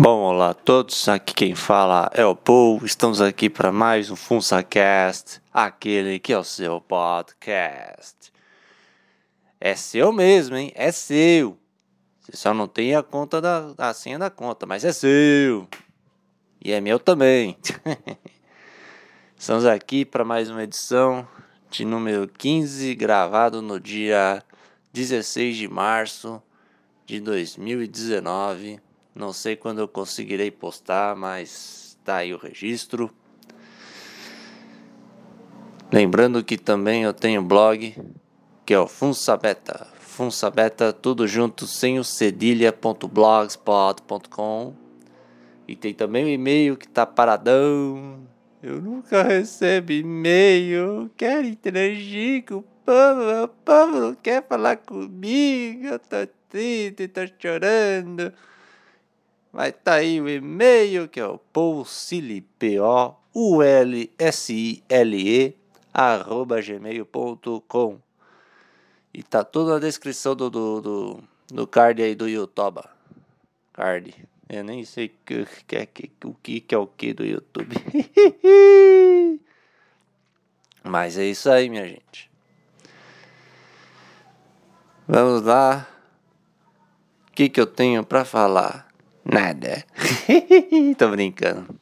Bom, olá a todos, aqui quem fala é o Paul, estamos aqui para mais um FunsaCast, aquele que é o seu podcast. É seu mesmo, hein? É seu. Você só não tem a conta da a senha da conta, mas é seu. E é meu também. estamos aqui para mais uma edição de número 15, gravado no dia 16 de março de 2019 não sei quando eu conseguirei postar, mas tá aí o registro. Lembrando que também eu tenho blog, que é o Funsabeta. Funsabeta, tudo junto, sem o cedilha.blogspot.com. E tem também o e-mail que tá paradão. Eu nunca recebo e-mail. Quero interagir com o povo. O não quer falar comigo. Eu tô triste, tô chorando. Vai tá aí o e-mail que é o Poulsile, P-O-U-L-S-I-L-E, arroba gmail.com. E tá tudo na descrição do, do, do, do card aí do YouTube. Card. Eu nem sei que, que, que, o que, que é o que do YouTube. Mas é isso aí, minha gente. Vamos lá. O que, que eu tenho para falar? Nada. tô brincando.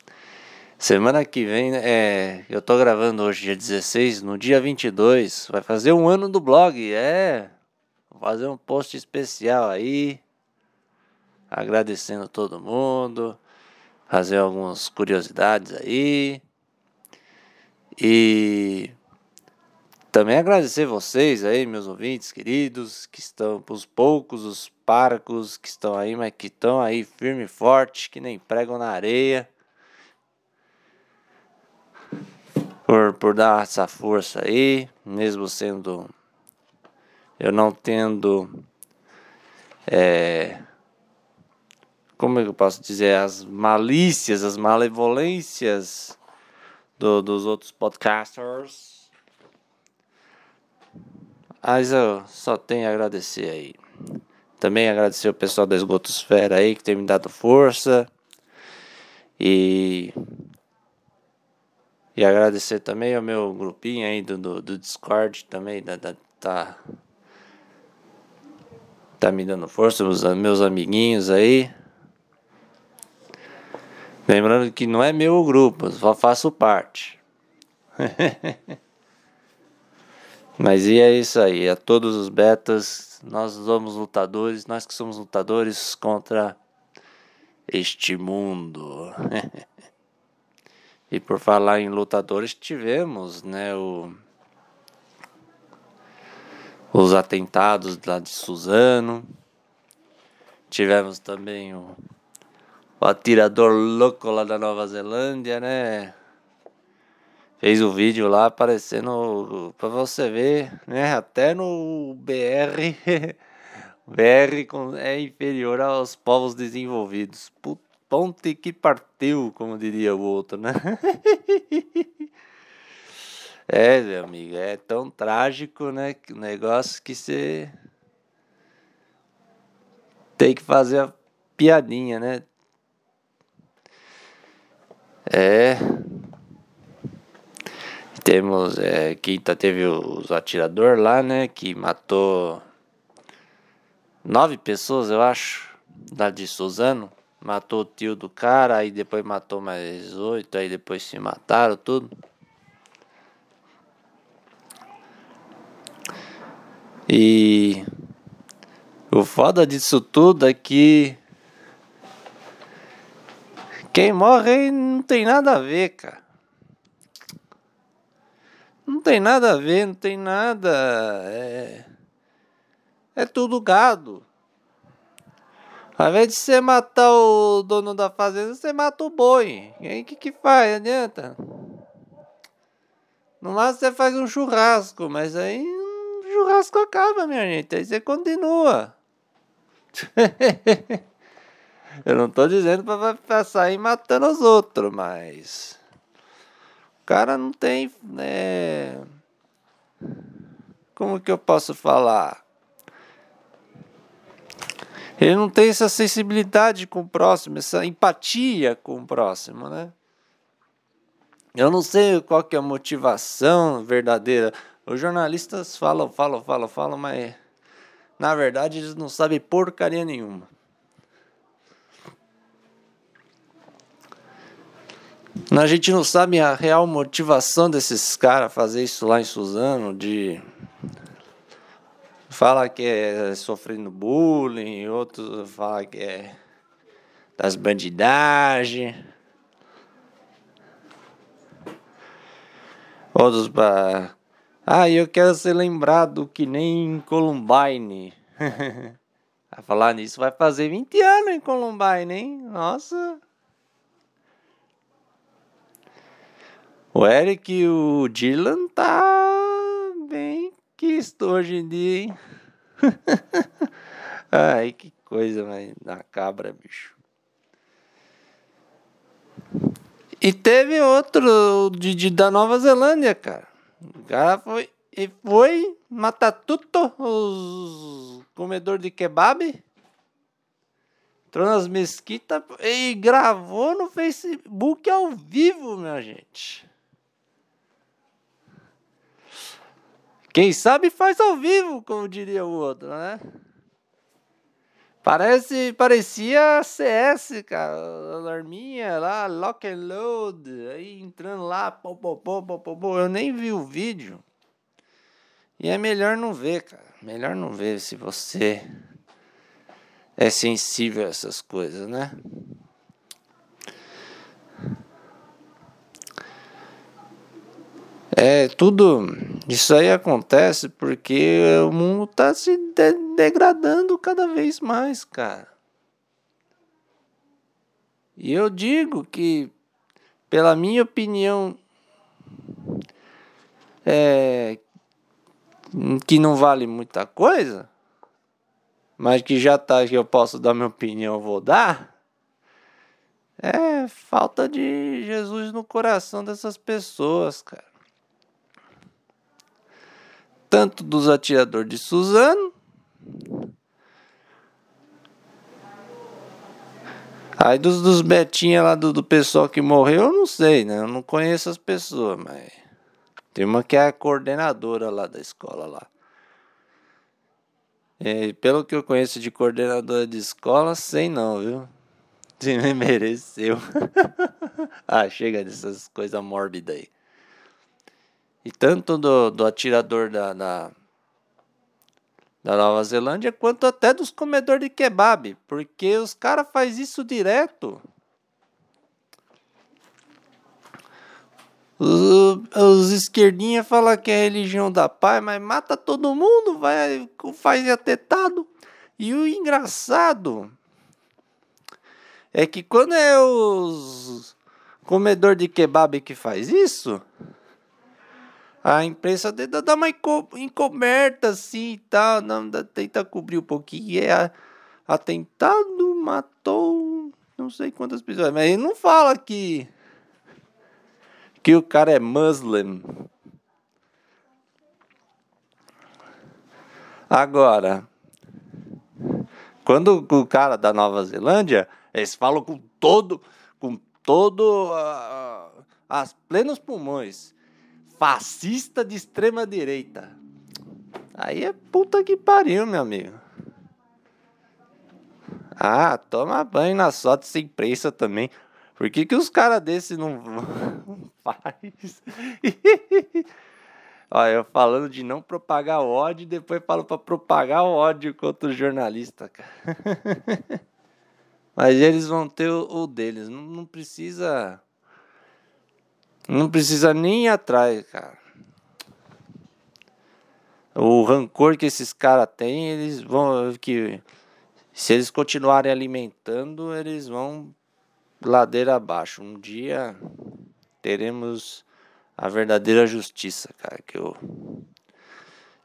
Semana que vem, é, eu tô gravando hoje, dia 16, no dia 22, vai fazer um ano do blog, é. Vou fazer um post especial aí, agradecendo todo mundo, fazer algumas curiosidades aí. E também agradecer vocês aí, meus ouvintes queridos, que estão, os poucos, os parcos que estão aí, mas que estão aí firme e forte, que nem pregam na areia. Por, por dar essa força aí, mesmo sendo. Eu não tendo. É, como eu posso dizer? As malícias, as malevolências do, dos outros podcasters mas eu só tenho a agradecer aí. Também agradecer o pessoal da Esgotosfera aí que tem me dado força. E. E agradecer também ao meu grupinho aí do, do, do Discord também, da, da, tá, tá me dando força, os meus amiguinhos aí. Lembrando que não é meu grupo, só faço parte. Mas e é isso aí, a todos os betas, nós somos lutadores, nós que somos lutadores contra este mundo. e por falar em lutadores, tivemos, né, o os atentados lá de Suzano. Tivemos também o, o atirador louco lá da Nova Zelândia, né? Fez o vídeo lá aparecendo para você ver, né? Até no BR, BR é inferior aos povos desenvolvidos. Ponte que partiu, como diria o outro, né? É, meu amigo, é tão trágico, né? O negócio que você tem que fazer a piadinha, né? É. Temos, é, quinta teve os atirador lá, né, que matou nove pessoas, eu acho, da de Suzano. Matou o tio do cara, aí depois matou mais oito, aí depois se mataram, tudo. E o foda disso tudo é que quem morre não tem nada a ver, cara. Não tem nada a ver, não tem nada. É, é tudo gado. Ao invés de você matar o dono da fazenda, você mata o boi. E aí o que, que faz? Adianta? No máximo você faz um churrasco, mas aí o churrasco acaba, minha gente. Aí você continua. Eu não tô dizendo pra sair matando os outros, mas cara não tem. É... Como que eu posso falar? Ele não tem essa sensibilidade com o próximo, essa empatia com o próximo, né? Eu não sei qual que é a motivação verdadeira. Os jornalistas falam, falam, falam, falam, mas na verdade eles não sabem porcaria nenhuma. A gente não sabe a real motivação desses caras fazer isso lá em Suzano, de fala que é sofrendo bullying, outros fala que é das bandidagens. Outros para ah, eu quero ser lembrado que nem Columbine. a falar nisso vai fazer 20 anos em Columbine, hein? Nossa. O Eric e o Dylan tá bem quisto hoje em dia, hein? Ai, que coisa, mas na cabra, bicho. E teve outro de, de, da Nova Zelândia, cara. O cara foi e foi matar tudo os comedores de kebab. Entrou nas mesquitas e gravou no Facebook ao vivo, minha gente. Quem sabe faz ao vivo, como diria o outro, né? Parece, parecia CS, cara. Alarminha lá, lock and load. Aí entrando lá, pô, pô, pô, pô, pô, pô. Eu nem vi o vídeo. E é melhor não ver, cara. Melhor não ver se você é sensível a essas coisas, né? É, tudo isso aí acontece porque o mundo está se de degradando cada vez mais, cara. E eu digo que, pela minha opinião, é, que não vale muita coisa, mas que já tá que eu posso dar minha opinião, vou dar. É falta de Jesus no coração dessas pessoas, cara. Tanto dos atiradores de Suzano, aí dos, dos Betinha lá do, do pessoal que morreu, eu não sei, né? Eu não conheço as pessoas, mas tem uma que é a coordenadora lá da escola lá. E, pelo que eu conheço de coordenadora de escola, sei não, viu? Se me mereceu. ah, chega dessas coisas mórbidas aí. E tanto do, do atirador da, da, da Nova Zelândia, quanto até dos comedores de kebab. Porque os caras fazem isso direto. Os, os esquerdinha falam que é a religião da paz, mas mata todo mundo, vai, faz atetado. E o engraçado é que quando é os comedor de kebab que faz isso, a imprensa tenta dar uma encoberta assim e tal, não, tenta cobrir um pouquinho. É atentado, matou não sei quantas pessoas, mas ele não fala que que o cara é muslim. Agora, quando o cara da Nova Zelândia, eles falam com todo, com todo uh, as plenos pulmões fascista de extrema direita. Aí é puta que pariu, meu amigo. Ah, toma banho na sorte sem imprensa também. Por que, que os caras desses não faz? Olha, eu falando de não propagar ódio depois falo para propagar ódio contra o jornalista, cara. Mas eles vão ter o, deles. Não precisa não precisa nem ir atrás, cara. O rancor que esses caras têm, eles vão. que Se eles continuarem alimentando, eles vão ladeira abaixo. Um dia teremos a verdadeira justiça, cara. Que, eu,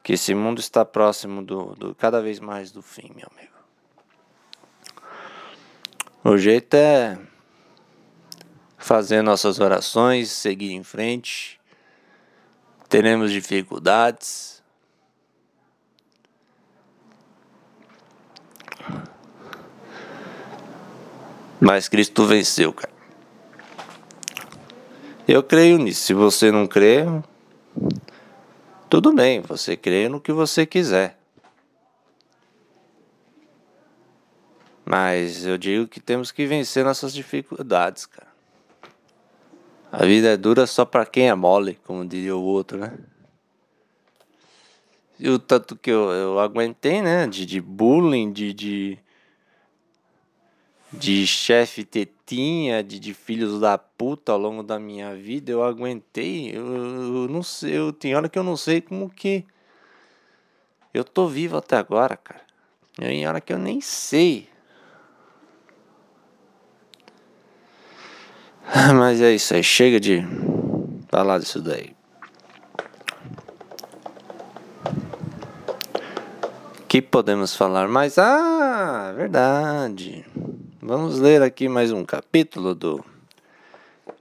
que esse mundo está próximo do, do cada vez mais do fim, meu amigo. O jeito é fazer nossas orações, seguir em frente. Teremos dificuldades. Mas Cristo venceu, cara. Eu creio nisso. Se você não crê, tudo bem, você crê no que você quiser. Mas eu digo que temos que vencer nossas dificuldades, cara. A vida é dura só para quem é mole, como diria o outro, né? E o tanto que eu, eu aguentei, né? De, de bullying, de, de de chefe tetinha, de, de filhos da puta ao longo da minha vida, eu aguentei. Eu, eu não sei, eu, tem hora que eu não sei como que. Eu tô vivo até agora, cara. Tem hora que eu nem sei. Mas é isso aí, chega de falar disso daí. que podemos falar mais? Ah, verdade. Vamos ler aqui mais um capítulo do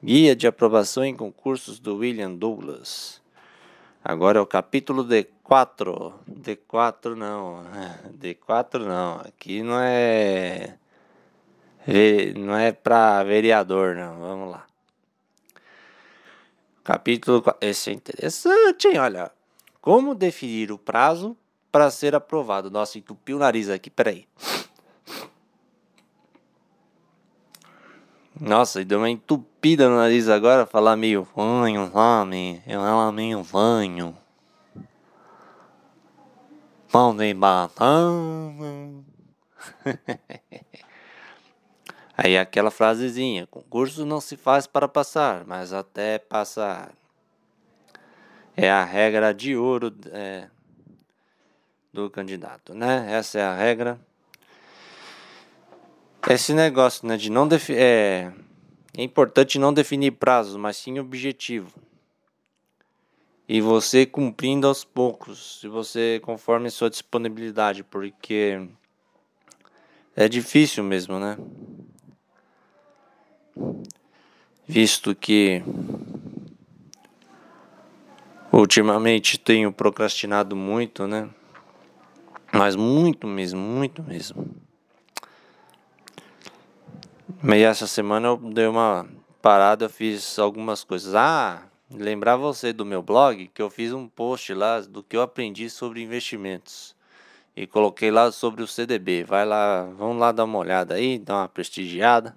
Guia de Aprovação em Concursos do William Douglas. Agora é o capítulo D4. D4 não. D4 não. Aqui não é. Não é para vereador, não. Vamos lá. Capítulo. Esse é interessante, hein? Olha. Como definir o prazo para ser aprovado? Nossa, entupiu o nariz aqui. Peraí. Nossa, deu uma entupida no nariz agora, falar meio vanho, sabe? Eu ela meio vanho. Pão de batata. Aí aquela frasezinha, concurso não se faz para passar, mas até passar. É a regra de ouro é, do candidato, né? Essa é a regra esse negócio né, de não. É, é importante não definir prazos, mas sim objetivo. E você cumprindo aos poucos, se você conforme sua disponibilidade, porque é difícil mesmo, né? Visto que ultimamente tenho procrastinado muito, né? Mas muito mesmo, muito mesmo. Mas essa semana eu dei uma parada, eu fiz algumas coisas. Ah, lembrar você do meu blog que eu fiz um post lá do que eu aprendi sobre investimentos. E coloquei lá sobre o CDB. Vai lá, vamos lá dar uma olhada aí, dar uma prestigiada.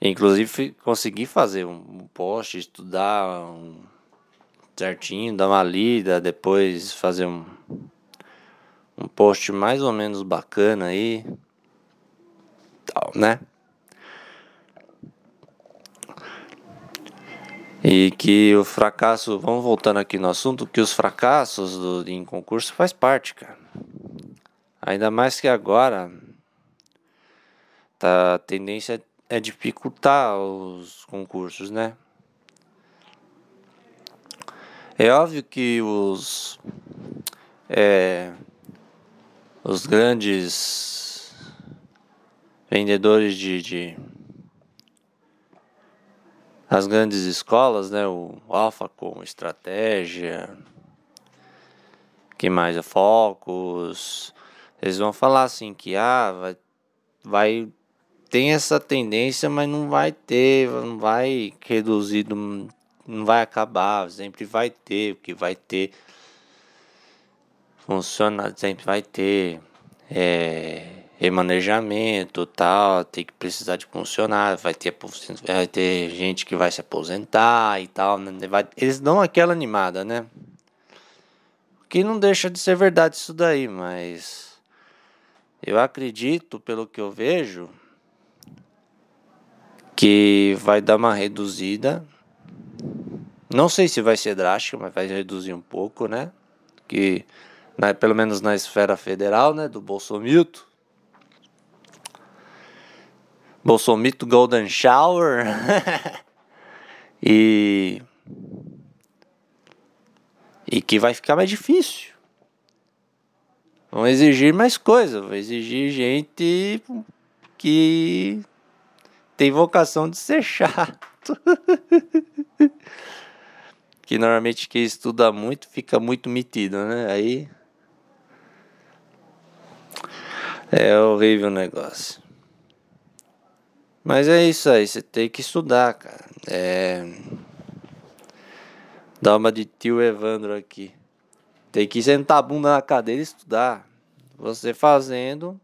Inclusive consegui fazer um post, estudar um certinho, dar uma lida, depois fazer um, um post mais ou menos bacana aí tal, né? E que o fracasso, vamos voltando aqui no assunto, que os fracassos do, em concurso faz parte, cara. Ainda mais que agora tá, a tendência é dificultar os concursos, né? É óbvio que os é, os grandes vendedores de, de as grandes escolas, né? O Alpha com estratégia, que mais é Focus, eles vão falar assim que ah, vai, vai tem essa tendência, mas não vai ter, não vai reduzir, não vai acabar, sempre vai ter, o que vai ter funciona, sempre vai ter é, remanejamento tal, tem que precisar de funcionário, vai ter, vai ter gente que vai se aposentar e tal, né? vai, eles dão aquela animada, né? Que não deixa de ser verdade isso daí, mas eu acredito, pelo que eu vejo, que vai dar uma reduzida. Não sei se vai ser drástica, mas vai reduzir um pouco, né? Que pelo menos na esfera federal, né, do Bolsonaro, Bolsomito Golden Shower. e. E que vai ficar mais difícil. Vão exigir mais coisa, vão exigir gente que tem vocação de ser chato. que normalmente quem estuda muito fica muito metido, né? Aí é horrível o negócio. Mas é isso aí, você tem que estudar, cara. É. Dá uma de tio Evandro aqui. Tem que sentar a bunda na cadeira e estudar. Você fazendo.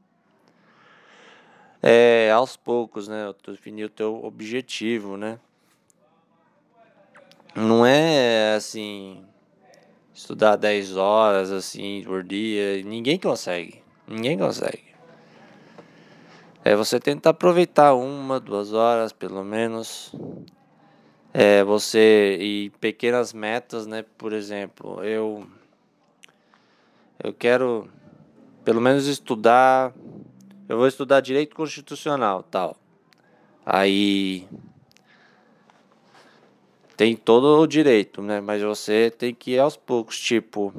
É, aos poucos, né? Definir o teu objetivo, né? Não é assim. Estudar 10 horas assim por dia. Ninguém consegue. Ninguém consegue. É você tentar aproveitar uma, duas horas pelo menos. É você e pequenas metas, né? Por exemplo, eu eu quero pelo menos estudar. Eu vou estudar direito constitucional, tal. Aí tem todo o direito, né? Mas você tem que ir aos poucos, tipo,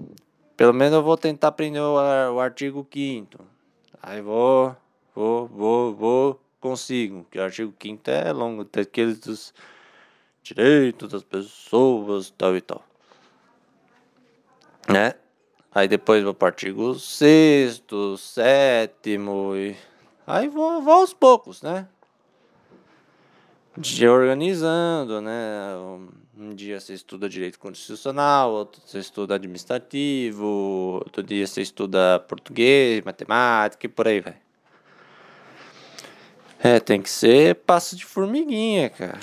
pelo menos eu vou tentar aprender o, artigo 5 Aí vou vou, vou, vou, consigo. Que o artigo 5 é longo, tem aqueles dos direitos das pessoas, tal e tal. Né? Aí depois vou para o artigo 6, 7 e. Aí vou, vou aos poucos, né? De organizando, né? Um dia você estuda direito constitucional, outro você estuda administrativo, outro dia você estuda português, matemática e por aí vai. É, tem que ser passo de formiguinha, cara.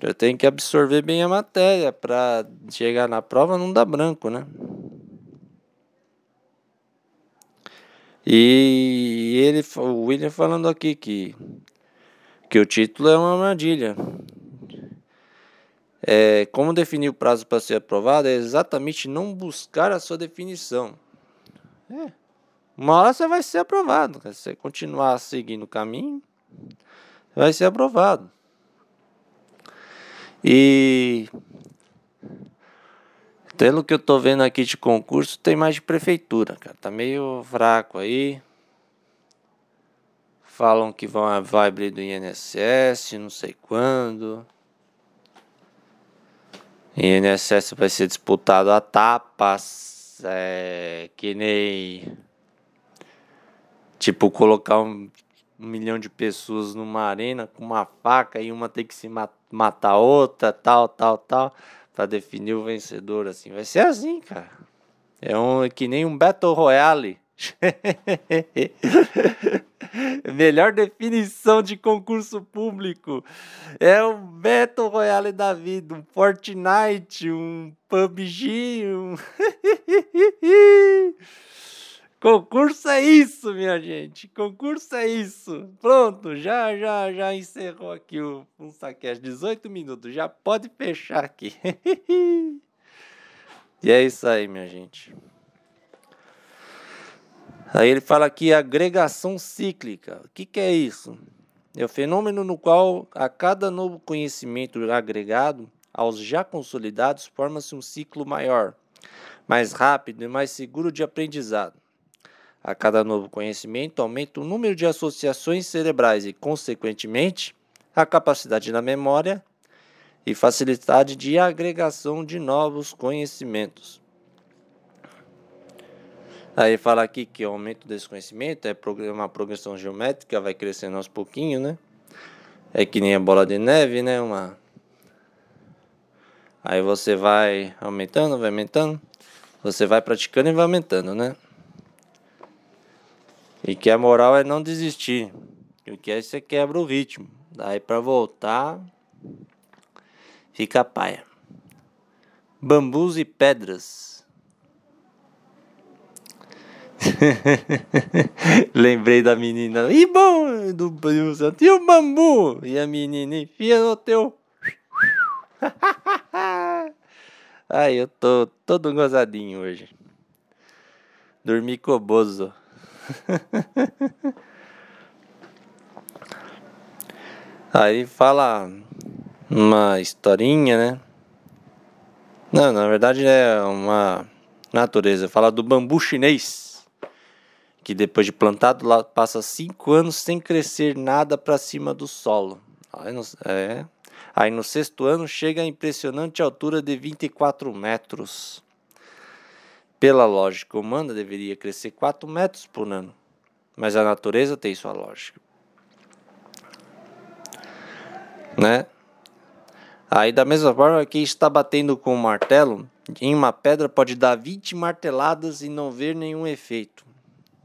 Eu tenho que absorver bem a matéria para chegar na prova não dar branco, né? E ele, o William falando aqui que, que o título é uma armadilha. É, como definir o prazo para ser aprovado é exatamente não buscar a sua definição. É. Uma hora você vai ser aprovado. Se você continuar seguindo o caminho, vai ser aprovado. E pelo que eu tô vendo aqui de concurso, tem mais de prefeitura, cara. Tá meio fraco aí. Falam que vão vai abrir do INSS, não sei quando. INSS vai ser disputado a tapas, é, que nem Tipo, colocar um, um milhão de pessoas numa arena com uma faca e uma tem que se mat matar a outra, tal, tal, tal, para definir o vencedor, assim. Vai ser assim, cara. É um, que nem um Battle Royale. Melhor definição de concurso público. É um Battle Royale da vida, um Fortnite, um PUBG, um Concurso é isso, minha gente. Concurso é isso. Pronto, já já já encerrou aqui o saquete 18 minutos. Já pode fechar aqui. e é isso aí, minha gente. Aí ele fala aqui agregação cíclica. O que, que é isso? É o fenômeno no qual a cada novo conhecimento agregado aos já consolidados forma-se um ciclo maior, mais rápido e mais seguro de aprendizado. A cada novo conhecimento, aumenta o número de associações cerebrais e, consequentemente, a capacidade da memória e facilidade de agregação de novos conhecimentos. Aí fala aqui que o aumento desse conhecimento é uma progressão geométrica, vai crescendo aos pouquinhos, né? É que nem a bola de neve, né? Uma... Aí você vai aumentando, vai aumentando, você vai praticando e vai aumentando, né? E que a moral é não desistir. O que é você quebra o ritmo. Daí para voltar, fica paia. Bambus e pedras. Lembrei da menina. E bom, do Wilson. E o bambu? E a menina enfia no teu. Ai, eu tô todo gozadinho hoje. Dormi coboso. Aí fala uma historinha, né? Não, na verdade é uma natureza. Fala do bambu chinês, que depois de plantado lá passa cinco anos sem crescer nada para cima do solo. Aí no, é, aí no sexto ano chega a impressionante altura de 24 metros. Pela lógica humana, deveria crescer 4 metros por ano, mas a natureza tem sua lógica. né? Aí da mesma forma que está batendo com o martelo, em uma pedra pode dar 20 marteladas e não ver nenhum efeito.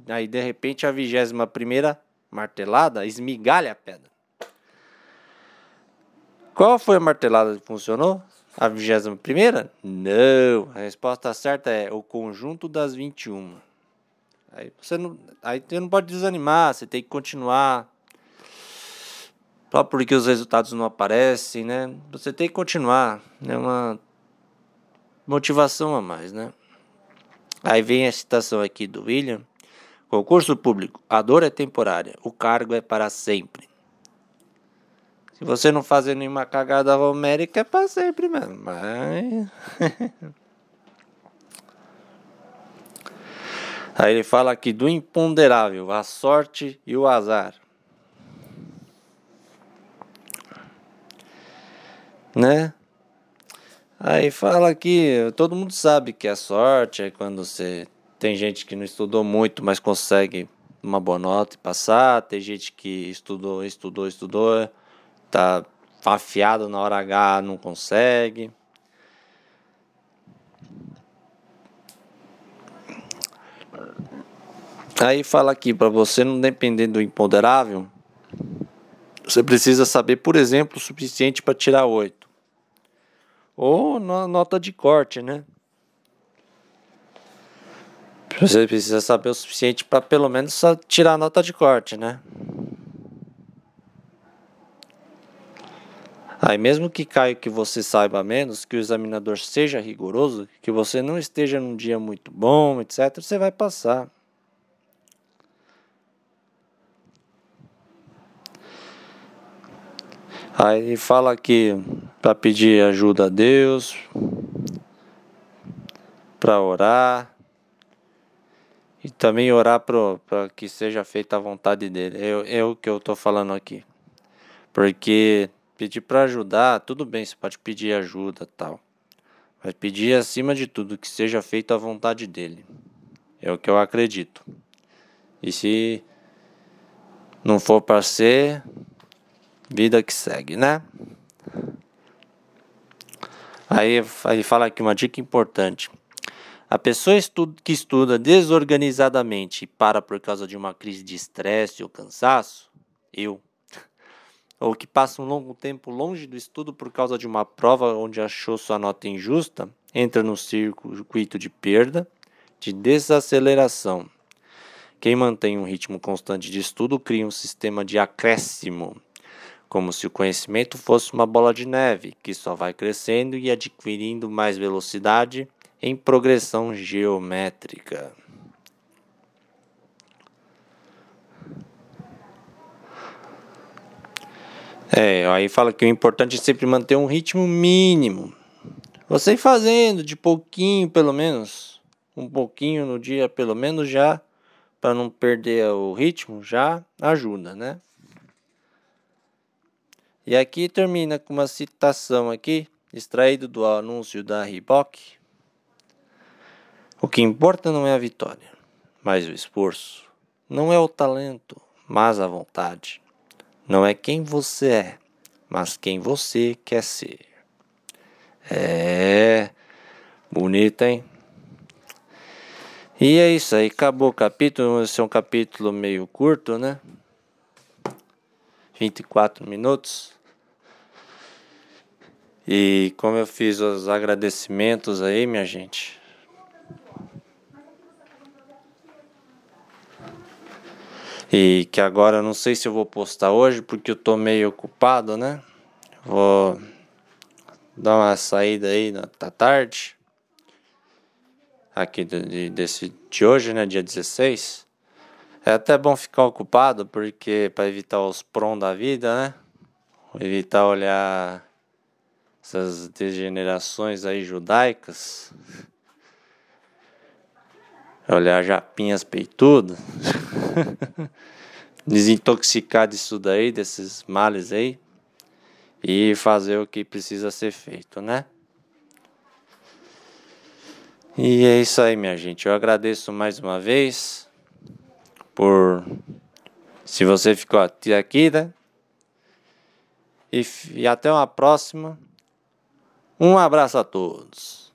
Aí de repente a vigésima primeira martelada esmigalha a pedra. Qual foi a martelada que funcionou? A vigésima primeira? Não. A resposta certa é o conjunto das 21. Aí você não, aí você não pode desanimar, você tem que continuar. Só porque os resultados não aparecem, né? Você tem que continuar. É uma motivação a mais, né? Aí vem a citação aqui do William. Concurso público. A dor é temporária, o cargo é para sempre. Se você não fazer nenhuma cagada homérica, é para sempre mesmo. Mas. Aí ele fala aqui do imponderável, a sorte e o azar. Né? Aí fala que todo mundo sabe que a sorte é quando você tem gente que não estudou muito, mas consegue uma boa nota e passar, tem gente que estudou, estudou, estudou, tá afiado na hora H, não consegue. Aí fala aqui para você não depender do imponderável, você precisa saber, por exemplo, o suficiente para tirar 8. Ou na nota de corte, né? Você precisa saber o suficiente para pelo menos tirar a nota de corte, né? Aí mesmo que caia que você saiba menos, que o examinador seja rigoroso, que você não esteja num dia muito bom, etc, você vai passar. Aí fala que para pedir ajuda a Deus, para orar e também orar para que seja feita a vontade dele. É, é o que eu estou falando aqui. Porque pedir para ajudar, tudo bem, você pode pedir ajuda tal. Mas pedir acima de tudo que seja feita a vontade dele. É o que eu acredito. E se não for para ser, Vida que segue, né? Aí, aí fala aqui uma dica importante. A pessoa que estuda desorganizadamente e para por causa de uma crise de estresse ou cansaço, eu, ou que passa um longo tempo longe do estudo por causa de uma prova onde achou sua nota injusta, entra no circuito de perda, de desaceleração. Quem mantém um ritmo constante de estudo cria um sistema de acréscimo como se o conhecimento fosse uma bola de neve que só vai crescendo e adquirindo mais velocidade em progressão geométrica. É, aí fala que o importante é sempre manter um ritmo mínimo. Você fazendo de pouquinho, pelo menos, um pouquinho no dia, pelo menos já, para não perder o ritmo, já ajuda, né? E aqui termina com uma citação aqui, extraído do anúncio da Reebok. O que importa não é a vitória, mas o esforço. Não é o talento, mas a vontade. Não é quem você é, mas quem você quer ser. É bonito, hein? E é isso aí, acabou o capítulo. Esse é um capítulo meio curto, né? 24 minutos. E como eu fiz os agradecimentos aí, minha gente. E que agora não sei se eu vou postar hoje porque eu tô meio ocupado, né? Vou dar uma saída aí na tarde. Aqui de, desse, de hoje, né? Dia 16. É até bom ficar ocupado porque para evitar os prom da vida, né? Evitar olhar essas degenerações aí judaicas, olhar japinhas peitudas, desintoxicar disso daí, desses males aí, e fazer o que precisa ser feito, né? E é isso aí, minha gente. Eu agradeço mais uma vez por se você ficou até aqui, né? E, e até uma próxima. Um abraço a todos.